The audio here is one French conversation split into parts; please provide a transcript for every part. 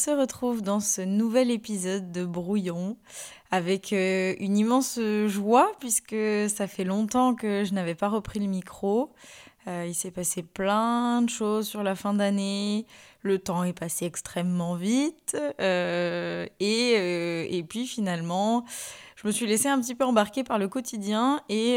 Se retrouve dans ce nouvel épisode de Brouillon avec euh, une immense joie puisque ça fait longtemps que je n'avais pas repris le micro. Euh, il s'est passé plein de choses sur la fin d'année, le temps est passé extrêmement vite euh, et, et, puis finalement je me suis laissée un petit peu embarquer par le quotidien et,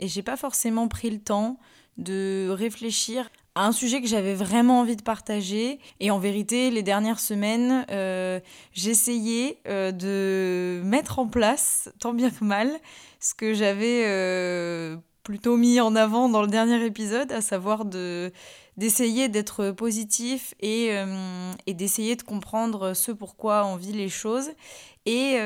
et j'ai pas forcément pris le temps de réfléchir un sujet que j'avais vraiment envie de partager. Et en vérité, les dernières semaines, euh, j'essayais euh, de mettre en place, tant bien que mal, ce que j'avais euh, plutôt mis en avant dans le dernier épisode, à savoir de d'essayer d'être positif et d'essayer de comprendre ce pourquoi on vit les choses. Et,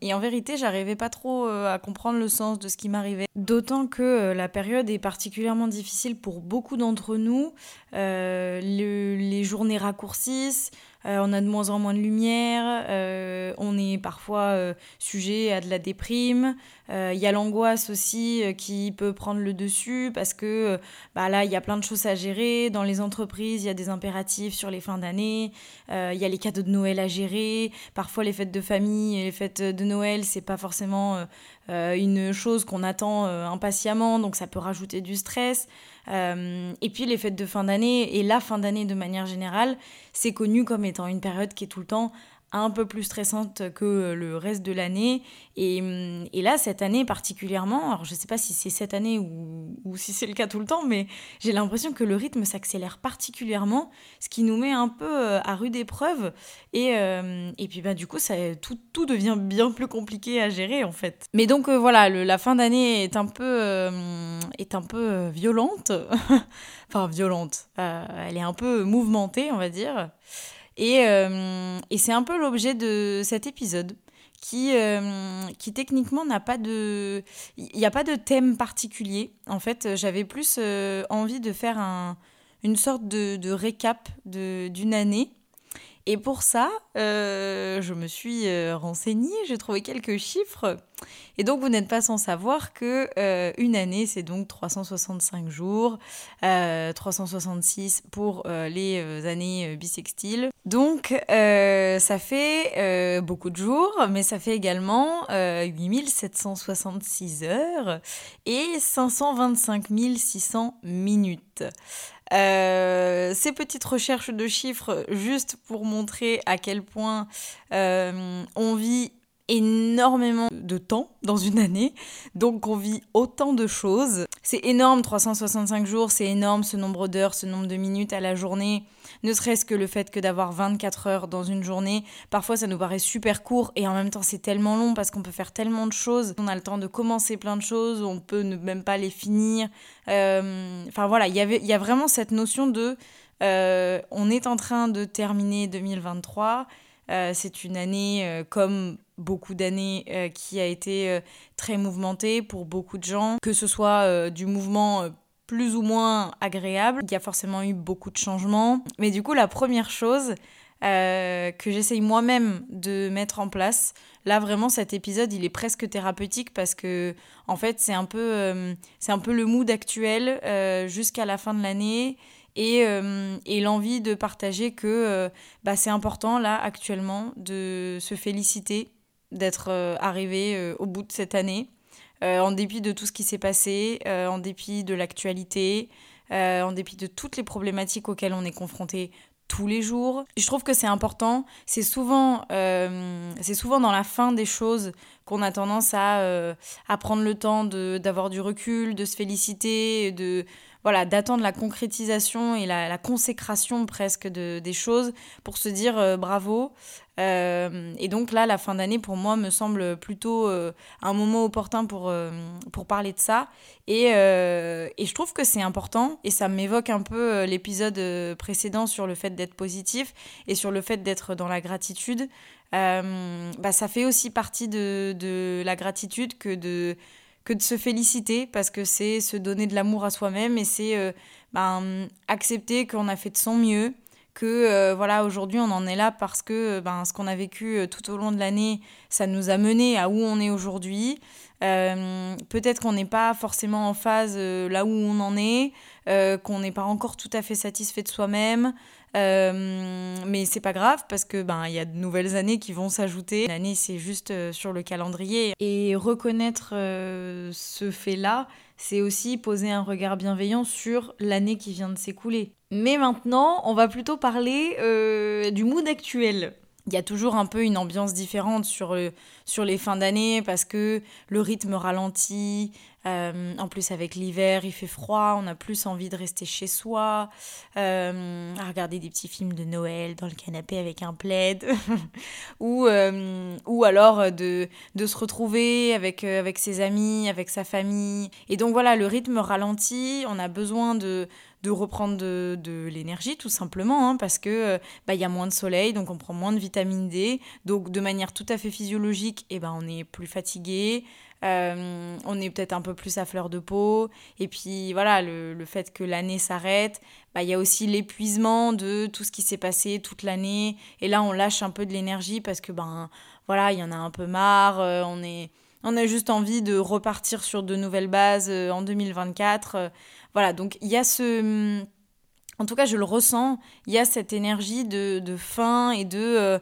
et en vérité, j'arrivais pas trop à comprendre le sens de ce qui m'arrivait. D'autant que euh, la période est particulièrement difficile pour beaucoup d'entre nous. Euh, les journées raccourcissent, euh, on a de moins en moins de lumière, euh, on est parfois euh, sujet à de la déprime. Il y a l'angoisse aussi qui peut prendre le dessus parce que bah là, il y a plein de choses à gérer. Dans les entreprises, il y a des impératifs sur les fins d'année. Il y a les cadeaux de Noël à gérer. Parfois, les fêtes de et les fêtes de Noël, c'est pas forcément une chose qu'on attend impatiemment, donc ça peut rajouter du stress. Euh, et puis les fêtes de fin d'année et la fin d'année de manière générale, c'est connu comme étant une période qui est tout le temps un peu plus stressante que le reste de l'année. Et, et, là, cette année particulièrement, alors je ne sais pas si c'est cette année ou, ou si c'est le cas tout le temps, mais j'ai l'impression que le rythme s'accélère particulièrement, ce qui nous met un peu euh, à rude épreuve. Et, euh, et puis bah, du coup, ça, tout, tout, devient bien plus compliqué à gérer en fait. Mais donc euh, voilà, la fin d'année est un peu, est un peu violente. enfin, violente. elle est un peu mouvementée, on va dire. Et, euh, et c'est un peu l'objet de cet épisode qui, euh, qui techniquement n'a pas de... Il a pas de thème particulier. En fait, j'avais plus euh, envie de faire un, une sorte de, de récap d'une année et pour ça, euh, je me suis euh, renseignée, j'ai trouvé quelques chiffres. Et donc, vous n'êtes pas sans savoir que euh, une année, c'est donc 365 jours, 366 pour les années bissextiles. Donc, ça fait beaucoup de jours, mais ça fait également 8766 heures et 525 600 minutes. Euh, ces petites recherches de chiffres juste pour montrer à quel point euh, on vit énormément de temps dans une année, donc on vit autant de choses. C'est énorme 365 jours, c'est énorme ce nombre d'heures, ce nombre de minutes à la journée, ne serait-ce que le fait que d'avoir 24 heures dans une journée, parfois ça nous paraît super court et en même temps c'est tellement long parce qu'on peut faire tellement de choses, on a le temps de commencer plein de choses, on peut ne même pas les finir. Euh, enfin voilà, il y a vraiment cette notion de euh, on est en train de terminer 2023. Euh, c'est une année comme beaucoup d'années euh, qui a été euh, très mouvementé pour beaucoup de gens, que ce soit euh, du mouvement plus ou moins agréable. Il y a forcément eu beaucoup de changements. Mais du coup, la première chose que j'essaye moi-même de mettre en place, là vraiment cet épisode, il est presque thérapeutique parce que en fait, c'est un peu c'est un peu le mood actuel jusqu'à la fin de l'année. Et, et l'envie de partager que bah, c'est important là actuellement de se féliciter d'être euh, arrivé euh, au bout de cette année, euh, en dépit de tout ce qui s'est passé, en dépit de l'actualité, en dépit de toutes les problématiques auxquelles on est confronté tous les jours. Je trouve que c'est important. C'est souvent, souvent dans la fin des choses qu'on a tendance à, à prendre le temps d'avoir du recul, de se féliciter, de voilà, d'attendre la concrétisation et la, consécration presque de, des choses pour se dire euh, bravo. Euh, et donc là, la fin d'année, pour moi, me semble plutôt euh, un moment opportun pour, pour parler de ça. Et, et je trouve que c'est important, et ça m'évoque un peu l'épisode précédent sur le fait d'être positif et sur le fait d'être dans la gratitude. bah, ça fait aussi partie de, de la gratitude que de que de se féliciter parce que c'est se donner de l'amour à soi-même et c'est euh, ben, accepter qu'on a fait de son mieux, que euh, voilà aujourd'hui on en est là parce que ben, ce qu'on a vécu euh, tout au long de l'année, ça nous a mené à où on est aujourd'hui. Peut-être qu'on n'est pas forcément en phase là où on en est, qu'on n'est pas encore tout à fait satisfait de soi-même. Euh, mais c'est pas grave parce que ben il y a de nouvelles années qui vont s'ajouter. L'année c'est juste euh, sur le calendrier et reconnaître euh, ce fait-là, c'est aussi poser un regard bienveillant sur l'année qui vient de s'écouler. Mais maintenant, on va plutôt parler du mood actuel il y a toujours un peu une ambiance différente sur, le, sur les fins d'année parce que le rythme ralentit. Euh, en plus, avec l'hiver, il fait froid, on a plus envie de rester chez soi, euh, à regarder des petits films de Noël dans le canapé avec un plaid, ou, euh, ou alors de, de se retrouver avec, avec ses amis, avec sa famille. Et donc voilà, le rythme ralentit, on a besoin de de reprendre de, de l'énergie tout simplement hein, parce que euh, bah, y a moins de soleil donc on prend moins de vitamine D. Donc de manière tout à fait physiologique eh ben on est plus fatigué euh, on est peut-être un peu plus à fleur de peau. Et puis voilà le, le fait que l'année s'arrête bah, il y a aussi l'épuisement de tout ce qui s'est passé toute l'année. Et là on lâche un peu de l'énergie parce que ben voilà il y en a un peu marre euh, on est on a juste envie de repartir sur de nouvelles bases en 2024 voilà, donc il y a ce... En tout cas, je le ressens, il y a cette énergie de, de faim et de euh,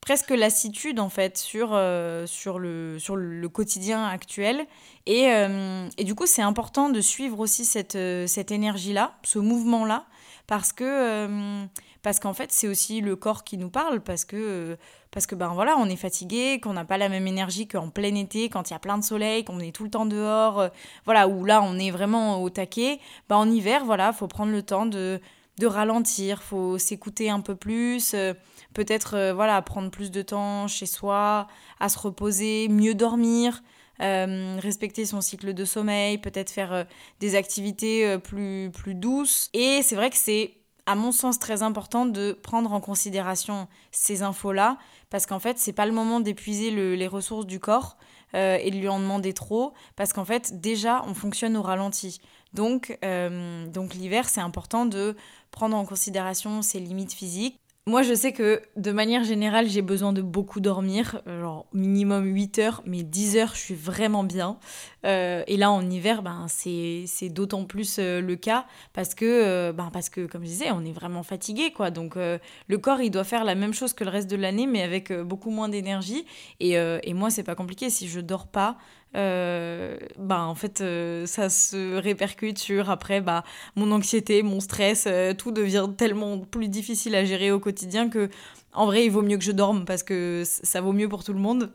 presque lassitude en fait sur, euh, sur, le, sur le quotidien actuel. Et, euh, et du coup, c'est important de suivre aussi cette, cette énergie-là, ce mouvement-là, parce que parce qu'en fait, c'est aussi le corps qui nous parle, parce que parce que ben voilà, on est fatigué, qu'on n'a pas la même énergie qu'en plein été, quand il y a plein de soleil, qu'on est tout le temps dehors, euh, voilà, où là on est vraiment au taquet. Ben en hiver, voilà, faut prendre le temps de, de ralentir, faut s'écouter un peu plus, euh, peut-être euh, voilà, prendre plus de temps chez soi, à se reposer, mieux dormir. Respecter son cycle de sommeil, peut-être faire des activités plus, plus douces. Et c'est vrai que c'est, à mon sens, très important de prendre en considération ces infos-là, parce qu'en fait, c'est pas le moment d'épuiser les ressources du corps euh, et de lui en demander trop, parce qu'en fait, déjà, on fonctionne au ralenti. Donc, euh, donc l'hiver, c'est important de prendre en considération ses limites physiques. Moi, je sais que de manière générale, j'ai besoin de beaucoup dormir, genre minimum 8 heures, mais 10 heures, je suis vraiment bien. Euh, et là, en hiver, ben, c'est d'autant plus euh, le cas parce que, euh, ben, parce que, comme je disais, on est vraiment fatigué. Quoi. Donc, le corps, il doit faire la même chose que le reste de l'année, mais avec beaucoup moins d'énergie. Et, et moi, c'est pas compliqué. Si je dors pas, euh, bah, en fait, euh, ça se répercute sur après bah, mon anxiété, mon stress, euh, tout devient tellement plus difficile à gérer au quotidien que en vrai, il vaut mieux que je dorme parce que ça vaut mieux pour tout le monde.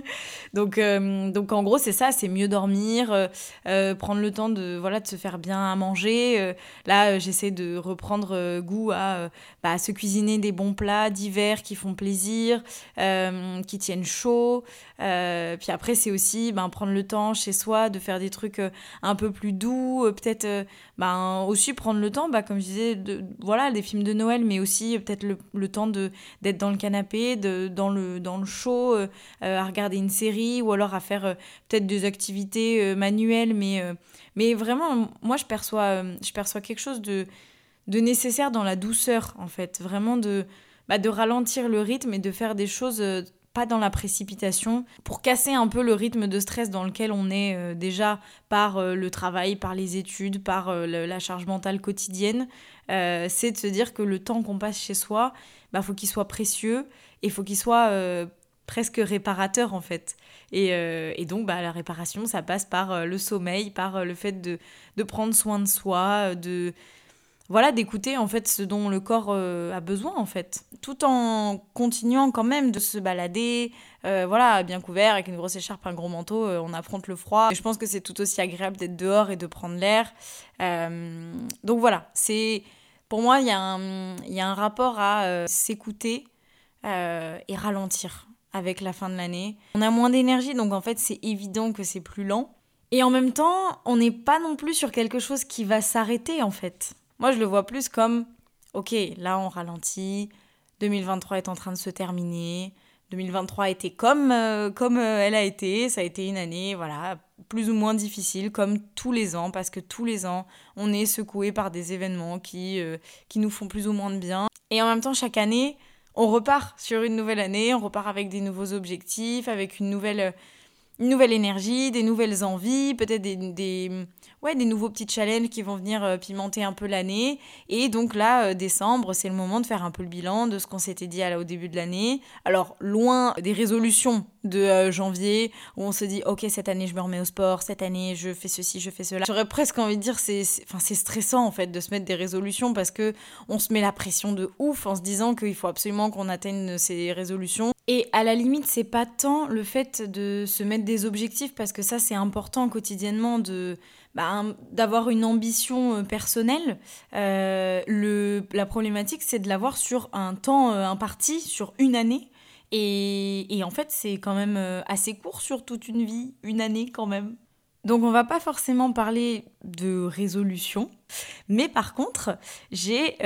donc, euh, donc, en gros, c'est ça, c'est mieux dormir, euh, euh, prendre le temps de, voilà, de se faire bien à manger. là, j'essaie de reprendre goût à, bah, se cuisiner des bons plats d'hiver qui font plaisir, qui tiennent chaud. puis après, c'est aussi ben, prendre le temps chez soi de faire des trucs un peu plus doux, peut-être ben, aussi prendre le temps, bah, comme je disais, voilà, des films de Noël, mais aussi peut-être le temps de d'être dans le canapé, dans, le, dans le chaud, euh, euh, à regarder une série ou alors à faire euh, peut-être des activités manuelles. Mais, mais vraiment, moi, je perçois, je perçois quelque chose de, de nécessaire dans la douceur, en fait. Vraiment de, bah, de ralentir le rythme et de faire des choses dans la précipitation, pour casser un peu le rythme de stress dans lequel on est déjà par le travail, par les études, par la charge mentale quotidienne. c'est de se dire que le temps qu'on passe chez soi, bah, faut qu'il soit précieux et faut qu'il soit euh, presque réparateur en fait. Et, euh, donc bah, la réparation, ça passe par euh, le sommeil, par le fait de, de, prendre soin de soi, de voilà d'écouter en fait ce dont le corps a besoin en fait, tout en continuant quand même de se balader, voilà bien couvert avec une grosse écharpe, un gros manteau, on affronte le froid. Et je pense que c'est tout aussi agréable d'être dehors et de prendre l'air. donc voilà, c'est pour moi, il y, a un rapport à euh, s'écouter euh, et ralentir avec la fin de l'année. On a moins d'énergie, donc en fait, c'est évident que c'est plus lent. Et en même temps, on n'est pas non plus sur quelque chose qui va s'arrêter, en fait. Moi, je le vois plus comme, ok, là, on ralentit, 2023 est en train de se terminer, 2023 a été comme, euh, comme elle a été, ça a été une année, voilà, plus ou moins difficile, comme tous les ans, parce que tous les ans, on est secoué par des événements qui, euh, qui nous font plus ou moins de bien. Et en même temps, chaque année, on repart sur une nouvelle année, on repart avec des nouveaux objectifs, avec une nouvelle, une nouvelle énergie, des nouvelles envies, peut-être des, des, ouais, des nouveaux petits challenges qui vont venir euh, pimenter un peu l'année. Et donc là, euh, décembre, c'est le moment de faire un peu le bilan de ce qu'on s'était dit au début de l'année. Alors, loin des résolutions de euh, janvier, où on se dit, ok, cette année, je me remets au sport, cette année, je fais ceci, je fais cela. J'aurais presque envie de dire, c'est stressant, en fait, de se mettre des résolutions parce que on se met la pression de ouf en se disant qu'il faut absolument qu'on atteigne ces résolutions. Et à la limite, c'est pas tant le fait de se mettre des objectifs, parce que ça, c'est important quotidiennement de bah, d'avoir une ambition euh, personnelle. Euh, le, la problématique, c'est de l'avoir sur un temps euh, imparti, sur une année. Et, et en fait, c'est quand même assez court sur toute une vie, une année quand même. Donc on va pas forcément parler de résolution, mais par contre, j'ai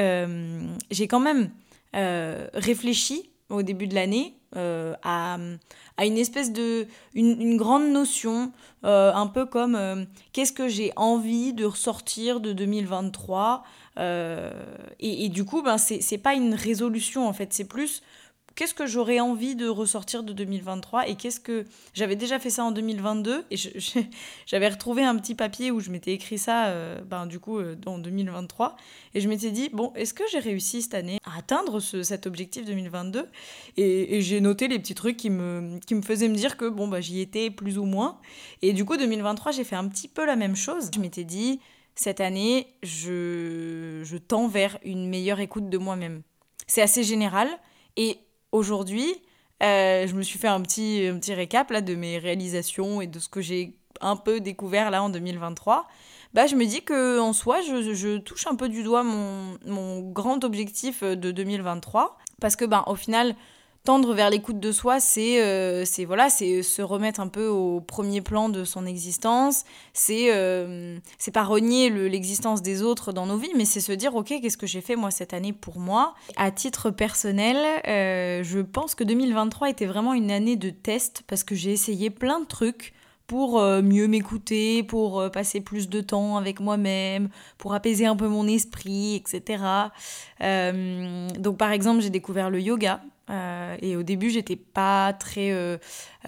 j'ai quand même réfléchi au début de l'année euh, à, à, une espèce de une, une grande notion euh, un peu comme euh, qu'est-ce que j'ai envie de ressortir de 2023 et, et, du coup ben c'est pas une résolution en fait. C'est plus qu'est-ce que j'aurais envie de ressortir de 2023 et qu'est-ce que j'avais déjà fait ça en 2022 et j'avais retrouvé un petit papier où je m'étais écrit ça euh, ben, du coup euh, en 2023 et je m'étais dit bon est-ce que j'ai réussi cette année à atteindre ce, cet objectif 2022 et, et j'ai noté les petits trucs qui me, qui me faisaient me dire que bon bah j'y étais plus ou moins et du coup 2023 j'ai fait un petit peu la même chose. Je m'étais dit cette année je, je tends vers une meilleure écoute de moi-même. C'est assez général et aujourd'hui, euh, je me suis fait un petit, un petit récap là, de mes réalisations et de ce que j'ai un peu découvert là en 2023. Bah, je me dis que en soi, je, je touche un peu du doigt mon, mon, grand objectif de 2023. Parce que, ben, au final, tendre vers l'écoute de soi, c'est euh, voilà, c'est se remettre un peu au premier plan de son existence. C'est euh, pas renier l'existence des autres dans nos vies, mais c'est se dire ok, qu'est-ce que j'ai fait moi cette année pour moi? À titre personnel, euh, je pense que 2023 était vraiment une année de test parce que j'ai essayé plein de trucs pour mieux m'écouter, pour passer plus de temps avec moi-même, pour apaiser un peu mon esprit, etc. donc par exemple, j'ai découvert le yoga. Euh, et au début, j'étais pas très euh,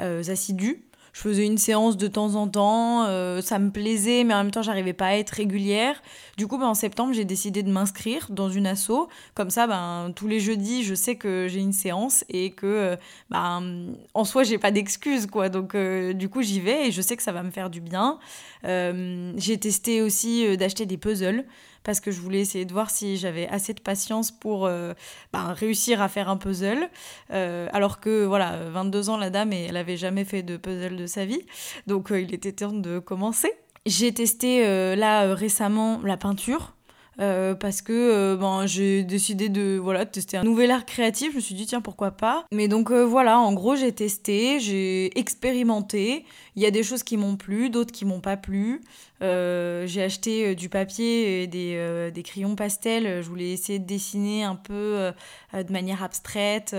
euh, assidue. Je faisais une séance de temps en temps, ça me plaisait, mais en même temps, j'arrivais pas à être régulière. Du coup, ben, en septembre, j'ai décidé de m'inscrire dans une asso. Comme ça, ben, tous les jeudis, je sais que j'ai une séance et que, ben, en soi, j'ai pas d'excuses, quoi. Donc, du coup, j'y vais et je sais que ça va me faire du bien. j'ai testé aussi d'acheter des puzzles parce que je voulais essayer de voir si j'avais assez de patience pour euh, bah, réussir à faire un puzzle. Euh, alors que, voilà, 22 ans, la dame, et elle avait jamais fait de puzzle de sa vie. Donc, euh, il était temps de commencer. J'ai testé là récemment la peinture. Parce que ben, j'ai décidé de voilà tester un nouvel art créatif. Je me suis dit tiens pourquoi pas. Mais donc voilà, en gros j'ai testé, j'ai expérimenté. Il y a des choses qui m'ont plu, d'autres qui m'ont pas plu. J'ai acheté du papier et des, des, crayons pastels. Je voulais essayer de dessiner un peu de manière abstraite.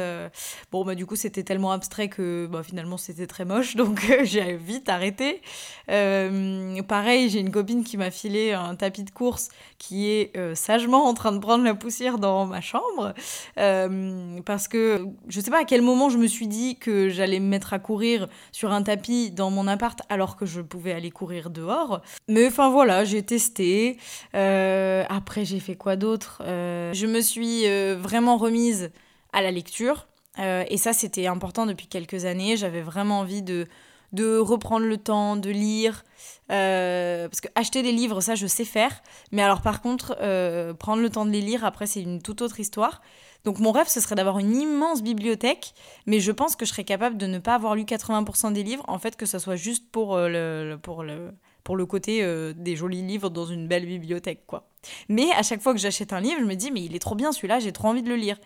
bon bah du coup c'était tellement abstrait que bah, finalement c'était très moche donc j'ai vite arrêté. pareil j'ai une copine qui m'a filé un tapis de course qui est euh, sagement en train de prendre la poussière dans ma chambre. Euh, parce que je sais pas à quel moment je me suis dit que j'allais me mettre à courir sur un tapis dans mon appart alors que je pouvais aller courir dehors. Enfin voilà, j'ai testé. Euh, après, j'ai fait quoi d'autre Je me suis vraiment remise à la lecture. et ça, c'était important depuis quelques années. J'avais vraiment envie de de reprendre le temps de lire. Euh, parce que acheter des livres, ça, je sais faire. Mais alors, par contre, euh, prendre le temps de les lire, après, c'est une toute autre histoire. Donc, mon rêve, ce serait d'avoir une immense bibliothèque. Mais je pense que je serais capable de ne pas avoir lu 80% des livres. En fait, que ça soit juste pour euh, le, pour le, pour le côté des jolis livres dans une belle bibliothèque, quoi. Mais à chaque fois que j'achète un livre, je me dis, mais il est trop bien celui-là, j'ai trop envie de le lire.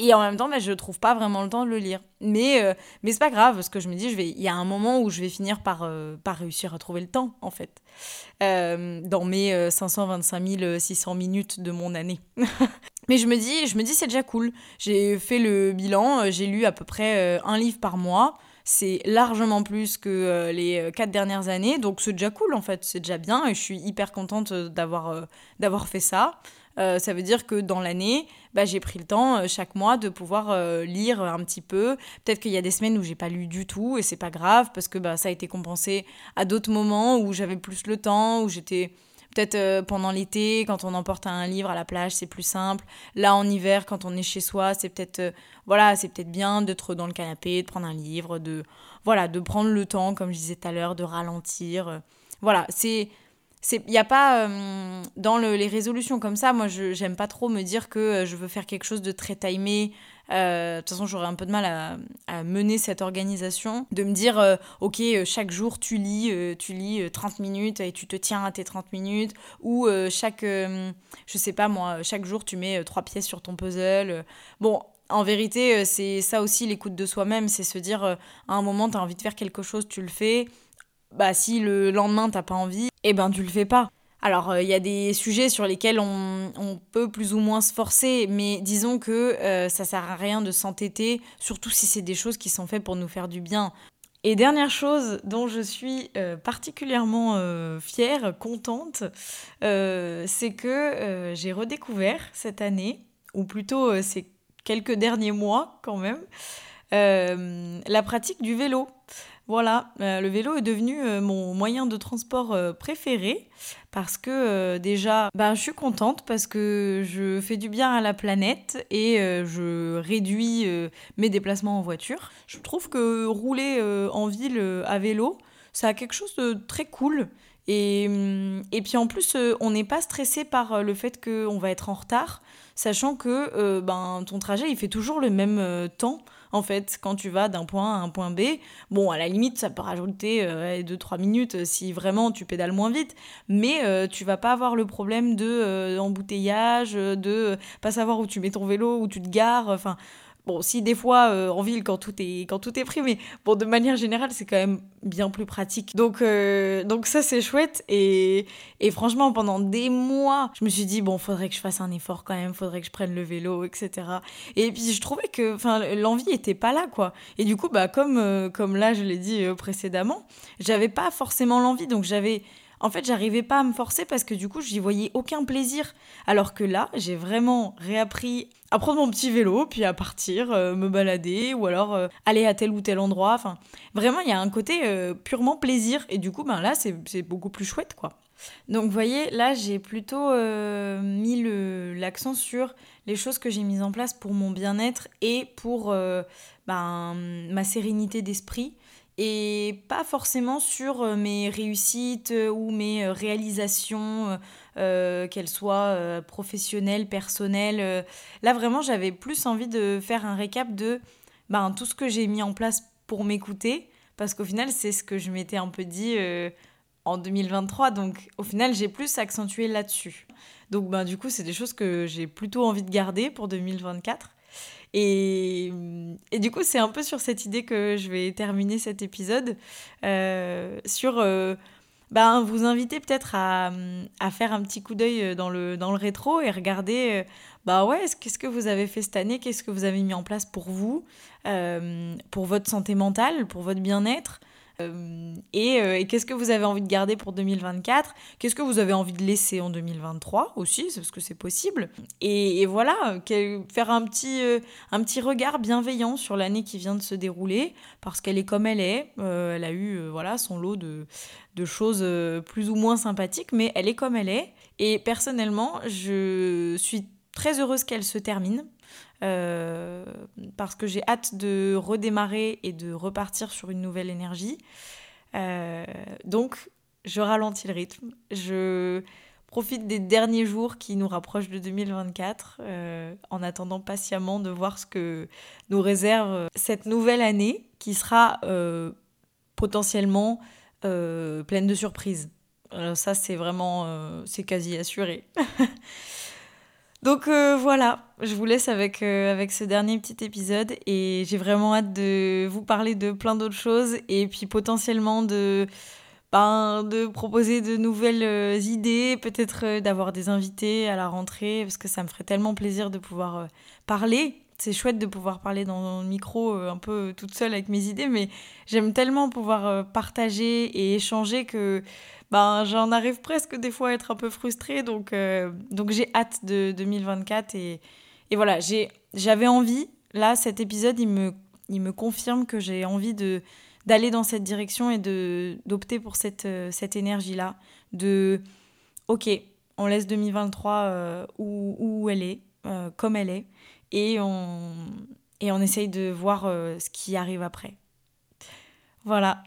Et en même temps, bah, je ne trouve pas vraiment le temps de le lire. Mais, euh, mais c'est pas grave, parce que je me dis, il y a un moment où je vais finir par, euh, par réussir à trouver le temps, en fait. Euh, dans mes 525 600 minutes de mon année. mais je me dis, je me dis c'est déjà cool. J'ai fait le bilan, j'ai lu à peu près un livre par mois. C'est largement plus que les quatre dernières années, donc c'est déjà cool en fait, c'est déjà bien et je suis hyper contente d'avoir d'avoir fait ça. ça veut dire que dans l'année, bah, j'ai pris le temps chaque mois de pouvoir lire un petit peu. Peut-être qu'il y a des semaines où j'ai pas lu du tout et c'est pas grave parce que bah, ça a été compensé à d'autres moments où j'avais plus le temps, où j'étais Peut-être euh, pendant l'été, quand on emporte un livre à la plage, c'est plus simple. Là, en hiver, quand on est chez soi, c'est peut-être euh, voilà, c'est peut-être bien d'être dans le canapé, de prendre un livre, de voilà, de prendre le temps, comme je disais tout à l'heure, de ralentir. Euh. voilà, c'est il n'y a pas dans les résolutions comme ça moi je j'aime pas trop me dire que je veux faire quelque chose de très timé euh, de toute façon, j'aurais un peu de mal à, mener cette organisation, de me dire, euh, ok, euh, chaque jour tu lis, tu lis 30 minutes et tu te tiens à tes 30 minutes, ou chaque, je sais pas moi, chaque jour tu mets trois pièces sur ton puzzle. Bon, en vérité, c'est ça aussi l'écoute de soi-même, c'est se dire, à un moment, tu as envie de faire quelque chose, tu le fais. Bah, si le lendemain, t'as pas envie, eh ben, tu le fais pas. Alors, euh, il y a des sujets sur lesquels on, peut plus ou moins se forcer, mais disons que euh, ça sert à rien de s'entêter, surtout si c'est des choses qui sont faites pour nous faire du bien. Et dernière chose dont je suis euh, particulièrement fière, contente, c'est que j'ai redécouvert cette année, ou plutôt ces quelques derniers mois quand même, la pratique du vélo. Voilà, euh, le vélo est devenu euh, mon moyen de transport euh, préféré parce que déjà, ben, je suis contente parce que je fais du bien à la planète et je réduis mes déplacements en voiture. Je trouve que rouler en ville à vélo, ça a quelque chose de très cool. Et, hum, et puis en plus, on n'est pas stressé par le fait qu'on va être en retard, sachant que ben, ton trajet, il fait toujours le même temps en fait, quand tu vas d'un point à un point B. Bon, à la limite, ça peut rajouter 2-3 euh, minutes euh, si vraiment tu pédales moins vite, mais euh, tu vas pas avoir le problème de embouteillage, de pas savoir où tu mets ton vélo, où tu te gares, enfin Bon, si des fois euh, en ville quand tout est quand tout est pris, mais bon de manière générale c'est quand même bien plus pratique. Donc euh, donc ça c'est chouette et, et franchement pendant des mois je me suis dit bon faudrait que je fasse un effort quand même, faudrait que je prenne le vélo etc. Et puis je trouvais que enfin l'envie était pas là quoi. Et du coup bah comme euh, comme là je l'ai dit précédemment, j'avais pas forcément l'envie donc j'avais en fait, j'arrivais pas à me forcer parce que du coup, j'y voyais aucun plaisir. Alors que là, j'ai vraiment réappris à prendre mon petit vélo, puis à partir, euh, me balader, ou alors euh, aller à tel ou tel endroit. Enfin, vraiment, il y a un côté euh, purement plaisir. Et du coup, ben là, c'est beaucoup plus chouette, quoi. Donc, vous voyez, là, j'ai plutôt mis l'accent sur les choses que j'ai mises en place pour mon bien-être et pour ben, ma sérénité d'esprit et pas forcément sur euh, mes réussites euh, ou mes euh, réalisations, qu'elles soient professionnelles, personnelles. Là, vraiment, j'avais plus envie de faire un récap de ben, tout ce que j'ai mis en place pour m'écouter, parce qu'au final, c'est ce que je m'étais un peu dit en 2023. Donc, au final, j'ai plus accentué là-dessus. Donc, ben, du coup, c'est des choses que j'ai plutôt envie de garder pour 2024. Et, et du coup, c'est un peu sur cette idée que je vais terminer cet épisode, euh, sur euh, ben, vous inviter peut-être à, à, faire un petit coup d'œil dans le, dans le rétro et regarder, euh, bah ouais, qu'est-ce que vous avez fait cette année, qu'est-ce que vous avez mis en place pour vous, pour votre santé mentale, pour votre bien-être. Euh, euh, et, qu'est-ce que vous avez envie de garder pour 2024 Qu'est-ce que vous avez envie de laisser en 2023 aussi, parce que c'est possible. Et, voilà, faire un petit, euh, un petit regard bienveillant sur l'année qui vient de se dérouler, parce qu'elle est comme elle est. elle a eu voilà son lot de, de choses plus ou moins sympathiques, mais elle est comme elle est. Et personnellement, je suis très heureuse qu'elle se termine euh, parce que j'ai hâte de redémarrer et de repartir sur une nouvelle énergie. Euh, donc, je ralentis le rythme. Je profite des derniers jours qui nous rapprochent de 2024 euh, en attendant patiemment de voir ce que nous réserve cette nouvelle année qui sera potentiellement pleine de surprises. ça, c'est vraiment, c'est quasi assuré. Donc euh, voilà, je vous laisse avec, euh, avec ce dernier petit épisode et j'ai vraiment hâte de vous parler de plein d'autres choses et puis potentiellement de, ben, de proposer de nouvelles euh, idées, peut-être d'avoir des invités à la rentrée parce que ça me ferait tellement plaisir de pouvoir parler. C'est chouette de pouvoir parler dans le micro un peu toute seule avec mes idées, mais j'aime tellement pouvoir partager et échanger que ben, j'en arrive presque des fois à être un peu frustrée. Donc, euh, donc j'ai hâte de 2024. Et, et voilà, j'avais envie. Là, cet épisode, il me, il me confirme que j'ai envie d'aller dans cette direction et d'opter pour cette, euh, cette énergie-là. De, ok, on laisse 2023 euh, où, où, elle est, comme elle est, et on, et on essaye de voir ce qui arrive après. Voilà,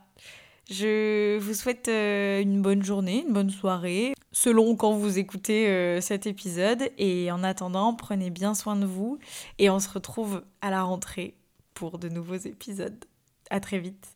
je vous souhaite euh, une bonne journée, une bonne soirée, selon quand vous écoutez euh, cet épisode. Et en attendant, prenez bien soin de vous et on se retrouve à la rentrée pour de nouveaux épisodes. À très vite.